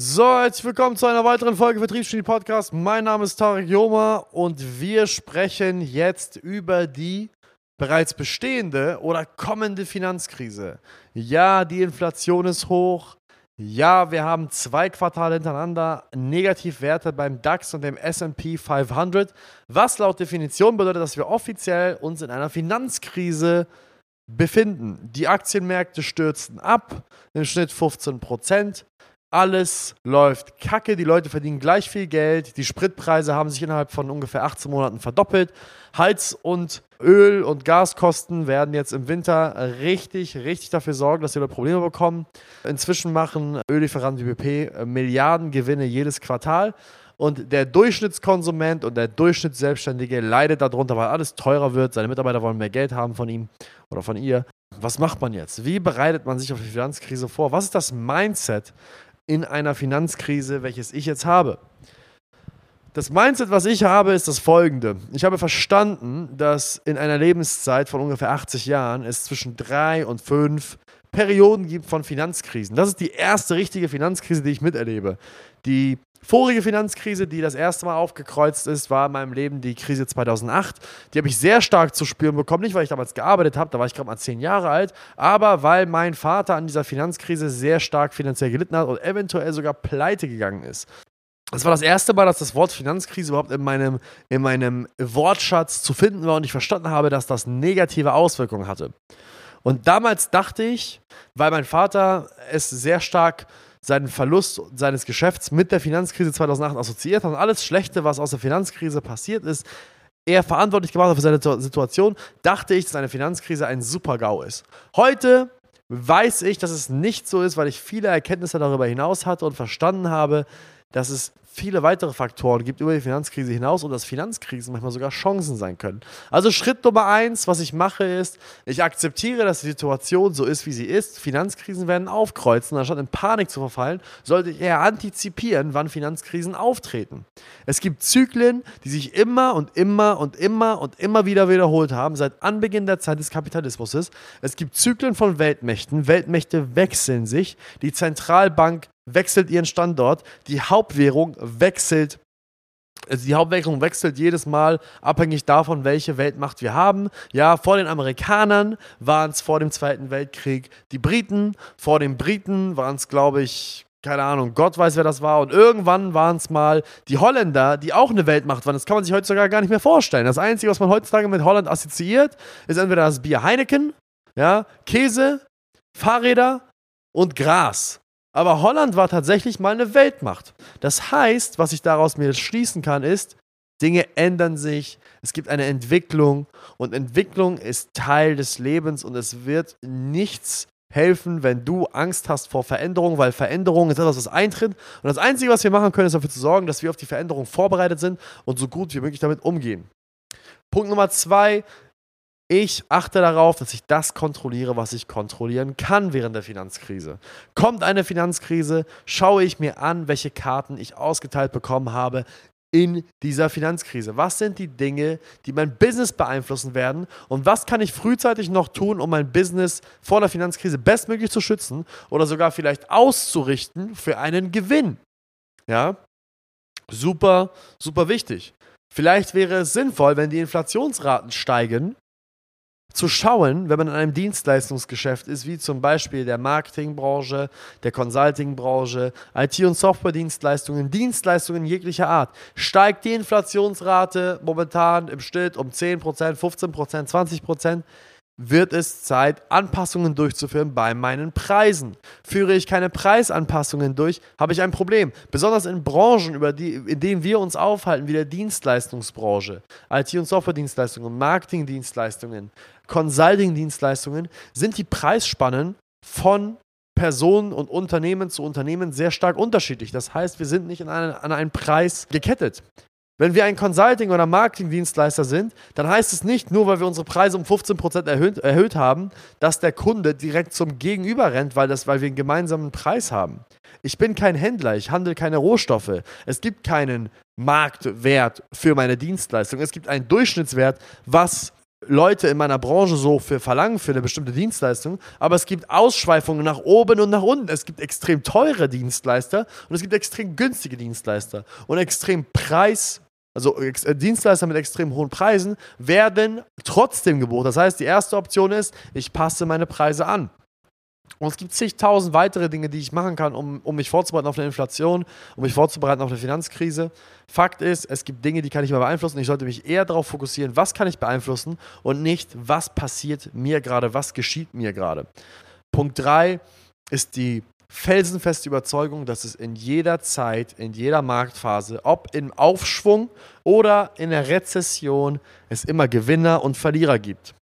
So, herzlich willkommen zu einer weiteren Folge Vertriebsstudie Podcast. Mein Name ist Tarek Joma und wir sprechen jetzt über die bereits bestehende oder kommende Finanzkrise. Ja, die Inflation ist hoch. Ja, wir haben zwei Quartale hintereinander Negativwerte beim DAX und dem SP 500, was laut Definition bedeutet, dass wir offiziell uns in einer Finanzkrise befinden. Die Aktienmärkte stürzen ab, im Schnitt 15 Prozent. Alles läuft kacke, die Leute verdienen gleich viel Geld, die Spritpreise haben sich innerhalb von ungefähr 18 Monaten verdoppelt. Heiz- und Öl- und Gaskosten werden jetzt im Winter richtig, richtig dafür sorgen, dass die Leute Probleme bekommen. Inzwischen machen Öllieferanten wie BP Milliardengewinne jedes Quartal. Und der Durchschnittskonsument und der Durchschnittsselbstständige leidet darunter, weil alles teurer wird. Seine Mitarbeiter wollen mehr Geld haben von ihm oder von ihr. Was macht man jetzt? Wie bereitet man sich auf die Finanzkrise vor? Was ist das Mindset in einer Finanzkrise, welches ich jetzt habe? Das Mindset, was ich habe, ist das folgende. Ich habe verstanden, dass in einer Lebenszeit von ungefähr 80 Jahren es zwischen drei und fünf Perioden gibt von Finanzkrisen. Das ist die erste richtige Finanzkrise, die ich miterlebe. Die vorige Finanzkrise, die das erste Mal aufgekreuzt ist, war in meinem Leben die Krise 2008. Die habe ich sehr stark zu spüren bekommen. Nicht, weil ich damals gearbeitet habe, da war ich gerade mal zehn Jahre alt, aber weil mein Vater an dieser Finanzkrise sehr stark finanziell gelitten hat und eventuell sogar pleite gegangen ist. Das war das erste Mal, dass das Wort Finanzkrise überhaupt in meinem, in meinem Wortschatz zu finden war und ich verstanden habe, dass das negative Auswirkungen hatte. Und damals dachte ich, weil mein Vater es sehr stark seinen Verlust seines Geschäfts mit der Finanzkrise 2008 assoziiert hat und alles Schlechte, was aus der Finanzkrise passiert ist, er verantwortlich gemacht hat für seine Situation, dachte ich, dass eine Finanzkrise ein Super-GAU ist. Heute weiß ich, dass es nicht so ist, weil ich viele Erkenntnisse darüber hinaus hatte und verstanden habe, dass es viele weitere Faktoren gibt über die Finanzkrise hinaus und dass Finanzkrisen manchmal sogar Chancen sein können. Also Schritt Nummer eins, was ich mache, ist, ich akzeptiere, dass die Situation so ist, wie sie ist. Finanzkrisen werden aufkreuzen. Anstatt in Panik zu verfallen, sollte ich eher antizipieren, wann Finanzkrisen auftreten. Es gibt Zyklen, die sich immer und immer und immer und immer wieder wiederholt haben, seit Anbeginn der Zeit des Kapitalismus. Es gibt Zyklen von Weltmächten. Weltmächte wechseln sich. Die Zentralbank wechselt ihren Standort, die Hauptwährung wechselt also die Hauptwährung wechselt jedes Mal abhängig davon, welche Weltmacht wir haben. Ja, vor den Amerikanern waren es vor dem Zweiten Weltkrieg die Briten, vor den Briten waren es, glaube ich, keine Ahnung, Gott weiß, wer das war. Und irgendwann waren es mal die Holländer, die auch eine Weltmacht waren. Das kann man sich heutzutage gar nicht mehr vorstellen. Das Einzige, was man heutzutage mit Holland assoziiert, ist entweder das Bier Heineken, ja, Käse, Fahrräder und Gras. Aber Holland war tatsächlich mal eine Weltmacht. Das heißt, was ich daraus mir schließen kann, ist, Dinge ändern sich, es gibt eine Entwicklung und Entwicklung ist Teil des Lebens und es wird nichts helfen, wenn du Angst hast vor Veränderung, weil Veränderung ist etwas, was eintritt. Und das Einzige, was wir machen können, ist dafür zu sorgen, dass wir auf die Veränderung vorbereitet sind und so gut wie möglich damit umgehen. Punkt Nummer zwei, ich achte darauf, dass ich das kontrolliere, was ich kontrollieren kann während der Finanzkrise. Kommt eine Finanzkrise, schaue ich mir an, welche Karten ich ausgeteilt bekommen habe in dieser Finanzkrise. Was sind die Dinge, die mein Business beeinflussen werden und was kann ich frühzeitig noch tun, um mein Business vor der Finanzkrise bestmöglich zu schützen oder sogar vielleicht auszurichten für einen Gewinn? Ja, super, super wichtig. Vielleicht wäre es sinnvoll, wenn die Inflationsraten steigen, zu schauen, wenn man in einem Dienstleistungsgeschäft ist, wie zum Beispiel der Marketingbranche, der Consultingbranche, IT- und Software-Dienstleistungen, Dienstleistungen jeglicher Art, steigt die Inflationsrate momentan im Schnitt um 10%, 15%, 20%, wird es Zeit, Anpassungen durchzuführen bei meinen Preisen. Führe ich keine Preisanpassungen durch, habe ich ein Problem. Besonders in Branchen, über die, in denen wir uns aufhalten, wie der Dienstleistungsbranche, IT- und Software-Dienstleistungen, Marketing-Dienstleistungen, Consulting-Dienstleistungen, sind die Preisspannen von Personen und Unternehmen zu Unternehmen sehr stark unterschiedlich. Das heißt, wir sind nicht an einen, an einen Preis gekettet. Wenn wir ein Consulting- oder Marketingdienstleister sind, dann heißt es nicht, nur weil wir unsere Preise um 15% erhöht, erhöht haben, dass der Kunde direkt zum Gegenüber rennt, weil, das, weil wir einen gemeinsamen Preis haben. Ich bin kein Händler, ich handle keine Rohstoffe. Es gibt keinen Marktwert für meine Dienstleistung. Es gibt einen Durchschnittswert, was Leute in meiner Branche so für verlangen für eine bestimmte Dienstleistung, aber es gibt Ausschweifungen nach oben und nach unten. Es gibt extrem teure Dienstleister und es gibt extrem günstige Dienstleister und extrem preis also äh, Dienstleister mit extrem hohen Preisen werden trotzdem geboten. Das heißt, die erste Option ist, ich passe meine Preise an. Und es gibt zigtausend weitere Dinge, die ich machen kann, um, um mich vorzubereiten auf eine Inflation, um mich vorzubereiten auf eine Finanzkrise. Fakt ist, es gibt Dinge, die kann ich mal beeinflussen. Ich sollte mich eher darauf fokussieren, was kann ich beeinflussen und nicht, was passiert mir gerade, was geschieht mir gerade. Punkt 3 ist die felsenfeste Überzeugung, dass es in jeder Zeit, in jeder Marktphase, ob im Aufschwung oder in der Rezession, es immer Gewinner und Verlierer gibt.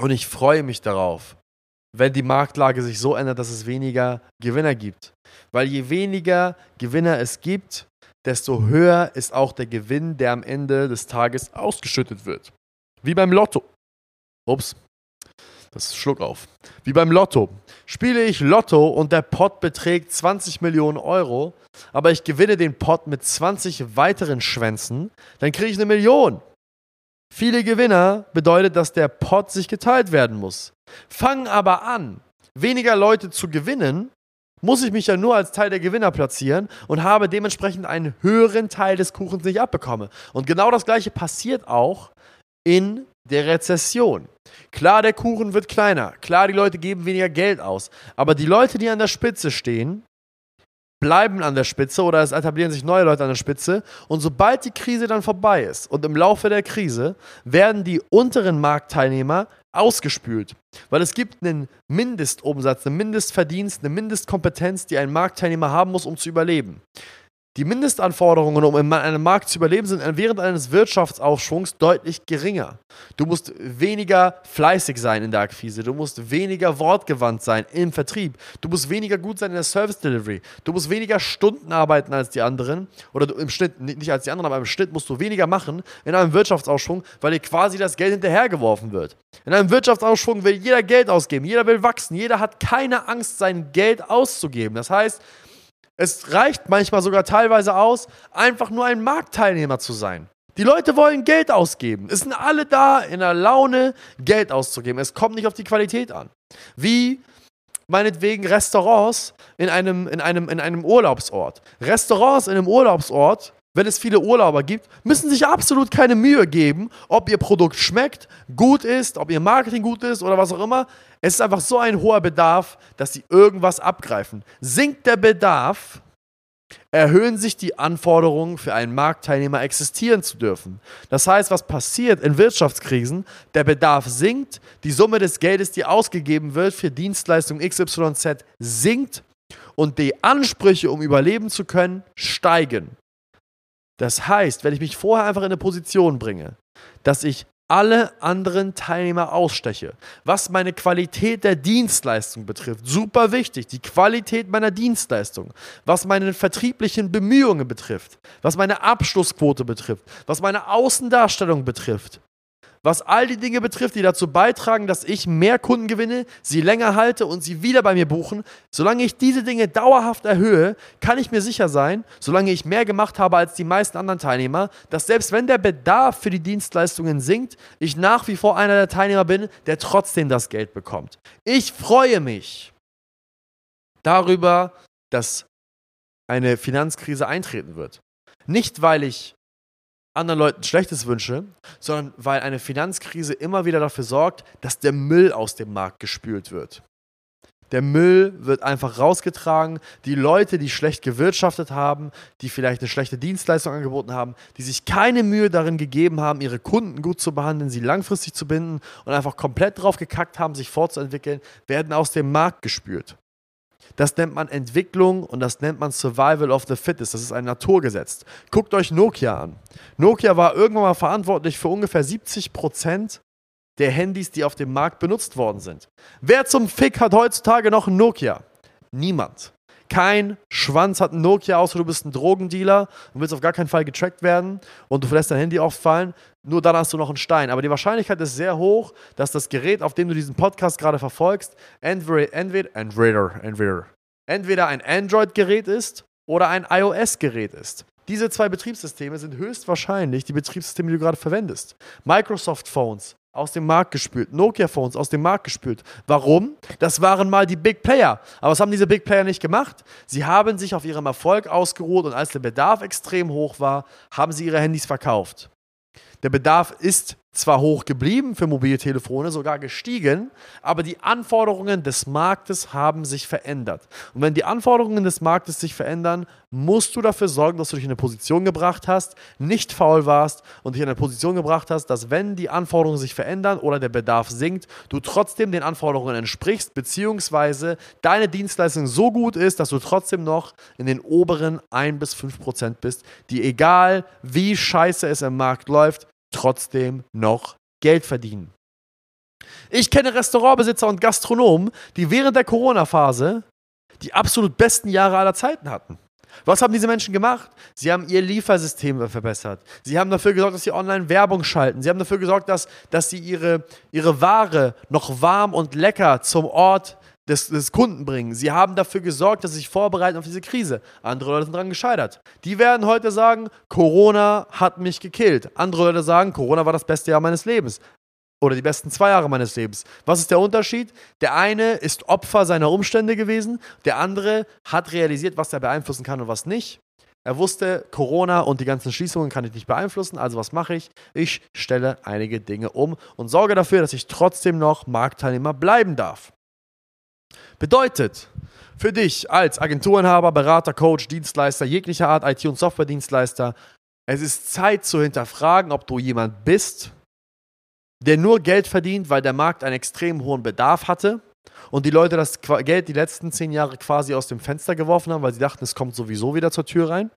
Und ich freue mich darauf, wenn die Marktlage sich so ändert, dass es weniger Gewinner gibt. Weil je weniger Gewinner es gibt, desto höher ist auch der Gewinn, der am Ende des Tages ausgeschüttet wird. Wie beim Lotto. Ups, das ist Schluck auf. Wie beim Lotto. Spiele ich Lotto und der Pot beträgt 20 Millionen Euro, aber ich gewinne den Pot mit 20 weiteren Schwänzen, dann kriege ich eine Million. Viele Gewinner bedeutet, dass der Pot sich geteilt werden muss. Fangen aber an, weniger Leute zu gewinnen, muss ich mich ja nur als Teil der Gewinner platzieren und habe dementsprechend einen höheren Teil des Kuchens nicht abbekomme. Und genau das gleiche passiert auch in der Rezession. Klar, der Kuchen wird kleiner. Klar, die Leute geben weniger Geld aus. Aber die Leute, die an der Spitze stehen, bleiben an der Spitze oder es etablieren sich neue Leute an der Spitze. Und sobald die Krise dann vorbei ist und im Laufe der Krise werden die unteren Marktteilnehmer ausgespült. Weil es gibt einen Mindestumsatz, einen Mindestverdienst, eine Mindestkompetenz, die ein Marktteilnehmer haben muss, um zu überleben. Die Mindestanforderungen, um in einem Markt zu überleben, sind während eines Wirtschaftsaufschwungs deutlich geringer. Du musst weniger fleißig sein in der Akquise, du musst weniger wortgewandt sein im Vertrieb, du musst weniger gut sein in der Service Delivery, du musst weniger Stunden arbeiten als die anderen oder im Schnitt, nicht als die anderen, aber im Schnitt musst du weniger machen in einem Wirtschaftsaufschwung, weil dir quasi das Geld hinterhergeworfen wird. In einem Wirtschaftsaufschwung will jeder Geld ausgeben, jeder will wachsen, jeder hat keine Angst, sein Geld auszugeben. Das heißt, es reicht manchmal sogar teilweise aus, einfach nur ein Marktteilnehmer zu sein. Die Leute wollen Geld ausgeben. Es sind alle da in der Laune, Geld auszugeben. Es kommt nicht auf die Qualität an. Wie meinetwegen Restaurants in einem, in einem, in einem Urlaubsort. Restaurants in einem Urlaubsort, wenn es viele Urlauber gibt, müssen sich absolut keine Mühe geben, ob ihr Produkt schmeckt, gut ist, ob ihr Marketing gut ist oder was auch immer. Es ist einfach so ein hoher Bedarf, dass sie irgendwas abgreifen. Sinkt der Bedarf, erhöhen sich die Anforderungen für einen Marktteilnehmer existieren zu dürfen. Das heißt, was passiert in Wirtschaftskrisen? Der Bedarf sinkt, die Summe des Geldes, die ausgegeben wird für Dienstleistung XYZ, sinkt und die Ansprüche, um überleben zu können, steigen. Das heißt, wenn ich mich vorher einfach in eine Position bringe, dass ich alle anderen Teilnehmer aussteche. Was meine Qualität der Dienstleistung betrifft, super wichtig, die Qualität meiner Dienstleistung. Was meine vertrieblichen Bemühungen betrifft, was meine Abschlussquote betrifft, was meine Außendarstellung betrifft was all die Dinge betrifft, die dazu beitragen, dass ich mehr Kunden gewinne, sie länger halte und sie wieder bei mir buchen. Solange ich diese Dinge dauerhaft erhöhe, kann ich mir sicher sein, solange ich mehr gemacht habe als die meisten anderen Teilnehmer, dass selbst wenn der Bedarf für die Dienstleistungen sinkt, ich nach wie vor einer der Teilnehmer bin, der trotzdem das Geld bekommt. Ich freue mich darüber, dass eine Finanzkrise eintreten wird. Nicht, weil ich anderen Leuten Schlechtes wünsche, sondern weil eine Finanzkrise immer wieder dafür sorgt, dass der Müll aus dem Markt gespült wird. Der Müll wird einfach rausgetragen. Die Leute, die schlecht gewirtschaftet haben, die vielleicht eine schlechte Dienstleistung angeboten haben, die sich keine Mühe darin gegeben haben, ihre Kunden gut zu behandeln, sie langfristig zu binden und einfach komplett drauf gekackt haben, sich fortzuentwickeln, werden aus dem Markt gespült. Das nennt man Entwicklung und das nennt man Survival of the Fittest. Das ist ein Naturgesetz. Guckt euch Nokia an. Nokia war irgendwann mal verantwortlich für ungefähr 70 Prozent der Handys, die auf dem Markt benutzt worden sind. Wer zum Fick hat heutzutage noch ein Nokia? Niemand. Kein Schwanz hat ein Nokia, außer du bist ein Drogendealer und willst auf gar keinen Fall getrackt werden und du verlässt dein Handy auffallen. Nur dann hast du noch einen Stein. Aber die Wahrscheinlichkeit ist sehr hoch, dass das Gerät, auf dem du diesen Podcast gerade verfolgst, entweder ein Android-Gerät ist oder ein iOS-Gerät ist. Diese zwei Betriebssysteme sind höchstwahrscheinlich die Betriebssysteme, die du gerade verwendest. Microsoft Phones aus dem Markt gespült. Nokia-Phones aus dem Markt gespült. Warum? Das waren mal die Big Player. Aber was haben diese Big Player nicht gemacht? Sie haben sich auf ihrem Erfolg ausgeruht und als der Bedarf extrem hoch war, haben sie ihre Handys verkauft. Der Bedarf ist zwar hoch geblieben für Mobiltelefone, sogar gestiegen, aber die Anforderungen des Marktes haben sich verändert. Und wenn die Anforderungen des Marktes sich verändern, musst du dafür sorgen, dass du dich in eine Position gebracht hast, nicht faul warst und dich in eine Position gebracht hast, dass wenn die Anforderungen sich verändern oder der Bedarf sinkt, du trotzdem den Anforderungen entsprichst, beziehungsweise deine Dienstleistung so gut ist, dass du trotzdem noch in den oberen 1 bis 5 Prozent bist, die egal wie scheiße es im Markt läuft, trotzdem noch Geld verdienen. Ich kenne Restaurantbesitzer und Gastronomen, die während der Corona-Phase die absolut besten Jahre aller Zeiten hatten. Was haben diese Menschen gemacht? Sie haben ihr Liefersystem verbessert. Sie haben dafür gesorgt, dass sie online Werbung schalten. Sie haben dafür gesorgt, dass, dass sie ihre, ihre Ware noch warm und lecker zum Ort des, des Kunden bringen. Sie haben dafür gesorgt, dass sie sich vorbereiten auf diese Krise. Andere Leute sind daran gescheitert. Die werden heute sagen, Corona hat mich gekillt. Andere Leute sagen, Corona war das beste Jahr meines Lebens. Oder die besten zwei Jahre meines Lebens. Was ist der Unterschied? Der eine ist Opfer seiner Umstände gewesen, der andere hat realisiert, was er beeinflussen kann und was nicht. Er wusste, Corona und die ganzen Schließungen kann ich nicht beeinflussen, also was mache ich? Ich stelle einige Dinge um und sorge dafür, dass ich trotzdem noch Marktteilnehmer bleiben darf. Bedeutet für dich als Agenturinhaber, Berater, Coach, Dienstleister jeglicher Art, IT- und Software-Dienstleister, es ist Zeit zu hinterfragen, ob du jemand bist, der nur Geld verdient, weil der Markt einen extrem hohen Bedarf hatte und die Leute das Geld die letzten zehn Jahre quasi aus dem Fenster geworfen haben, weil sie dachten, es kommt sowieso wieder zur Tür rein.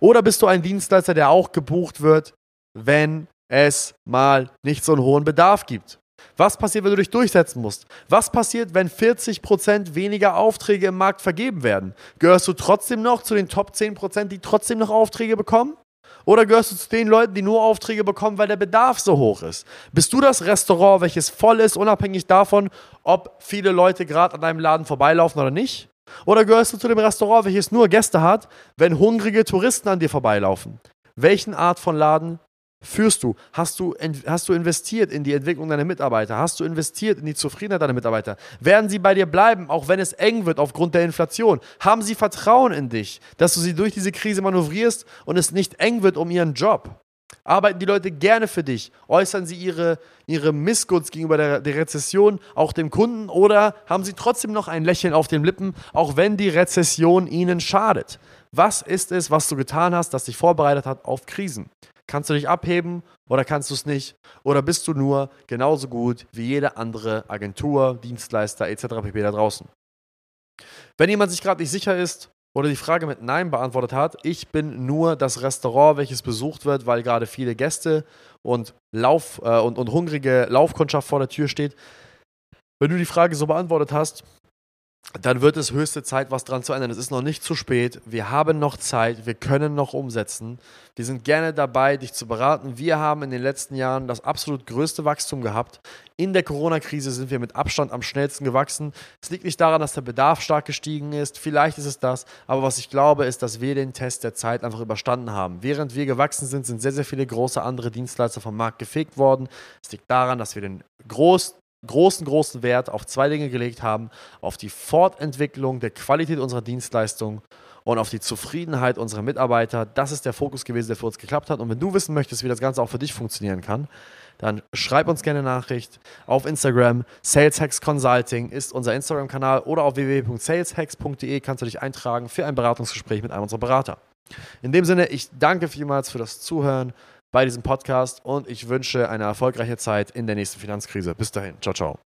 Oder bist du ein Dienstleister, der auch gebucht wird, wenn es mal nicht so einen hohen Bedarf gibt? Was passiert, wenn du dich durchsetzen musst? Was passiert, wenn 40% weniger Aufträge im Markt vergeben werden? Gehörst du trotzdem noch zu den Top 10%, die trotzdem noch Aufträge bekommen? Oder gehörst du zu den Leuten, die nur Aufträge bekommen, weil der Bedarf so hoch ist? Bist du das Restaurant, welches voll ist, unabhängig davon, ob viele Leute gerade an deinem Laden vorbeilaufen oder nicht? Oder gehörst du zu dem Restaurant, welches nur Gäste hat, wenn hungrige Touristen an dir vorbeilaufen? Welchen Art von Laden führst du? Hast du, hast du investiert in die Entwicklung deiner Mitarbeiter? Hast du investiert in die Zufriedenheit deiner Mitarbeiter? Werden sie bei dir bleiben, auch wenn es eng wird aufgrund der Inflation? Haben sie Vertrauen in dich, dass du sie durch diese Krise manövrierst und es nicht eng wird um ihren Job? Arbeiten die Leute gerne für dich? Äußern sie ihre, ihre Missgunst gegenüber der, der Rezession auch dem Kunden oder haben sie trotzdem noch ein Lächeln auf den Lippen, auch wenn die Rezession ihnen schadet? Was ist es, was du getan hast, das dich vorbereitet hat auf Krisen? Kannst du dich abheben oder kannst du es nicht? Oder bist du nur genauso gut wie jede andere Agentur, Dienstleister etc. pp. da draußen? Wenn jemand sich gerade nicht sicher ist oder die Frage mit Nein beantwortet hat, ich bin nur das Restaurant, welches besucht wird, weil gerade viele Gäste und, Lauf, äh, und, und hungrige Laufkundschaft vor der Tür steht. Wenn du die Frage so beantwortet hast, dann wird es höchste Zeit, was dran zu ändern. Es ist noch nicht zu spät. Wir haben noch Zeit. Wir können noch umsetzen. Wir sind gerne dabei, dich zu beraten. Wir haben in den letzten Jahren das absolut größte Wachstum gehabt. In der Corona-Krise sind wir mit Abstand am schnellsten gewachsen. Es liegt nicht daran, dass der Bedarf stark gestiegen ist. Vielleicht ist es das. Aber was ich glaube, ist, dass wir den Test der Zeit einfach überstanden haben. Während wir gewachsen sind, sind sehr, sehr viele große andere Dienstleister vom Markt gefegt worden. Es liegt daran, dass wir den groß, großen, großen Wert auf zwei Dinge gelegt haben, auf die Fortentwicklung der Qualität unserer Dienstleistung und auf die Zufriedenheit unserer Mitarbeiter. Das ist der Fokus gewesen, der für uns geklappt hat. Und wenn du wissen möchtest, wie das Ganze auch für dich funktionieren kann, dann schreib uns gerne eine Nachricht auf Instagram. Saleshacks Consulting ist unser Instagram-Kanal oder auf www.saleshacks.de kannst du dich eintragen für ein Beratungsgespräch mit einem unserer Berater. In dem Sinne, ich danke vielmals für das Zuhören bei diesem Podcast und ich wünsche eine erfolgreiche Zeit in der nächsten Finanzkrise. Bis dahin. Ciao, ciao.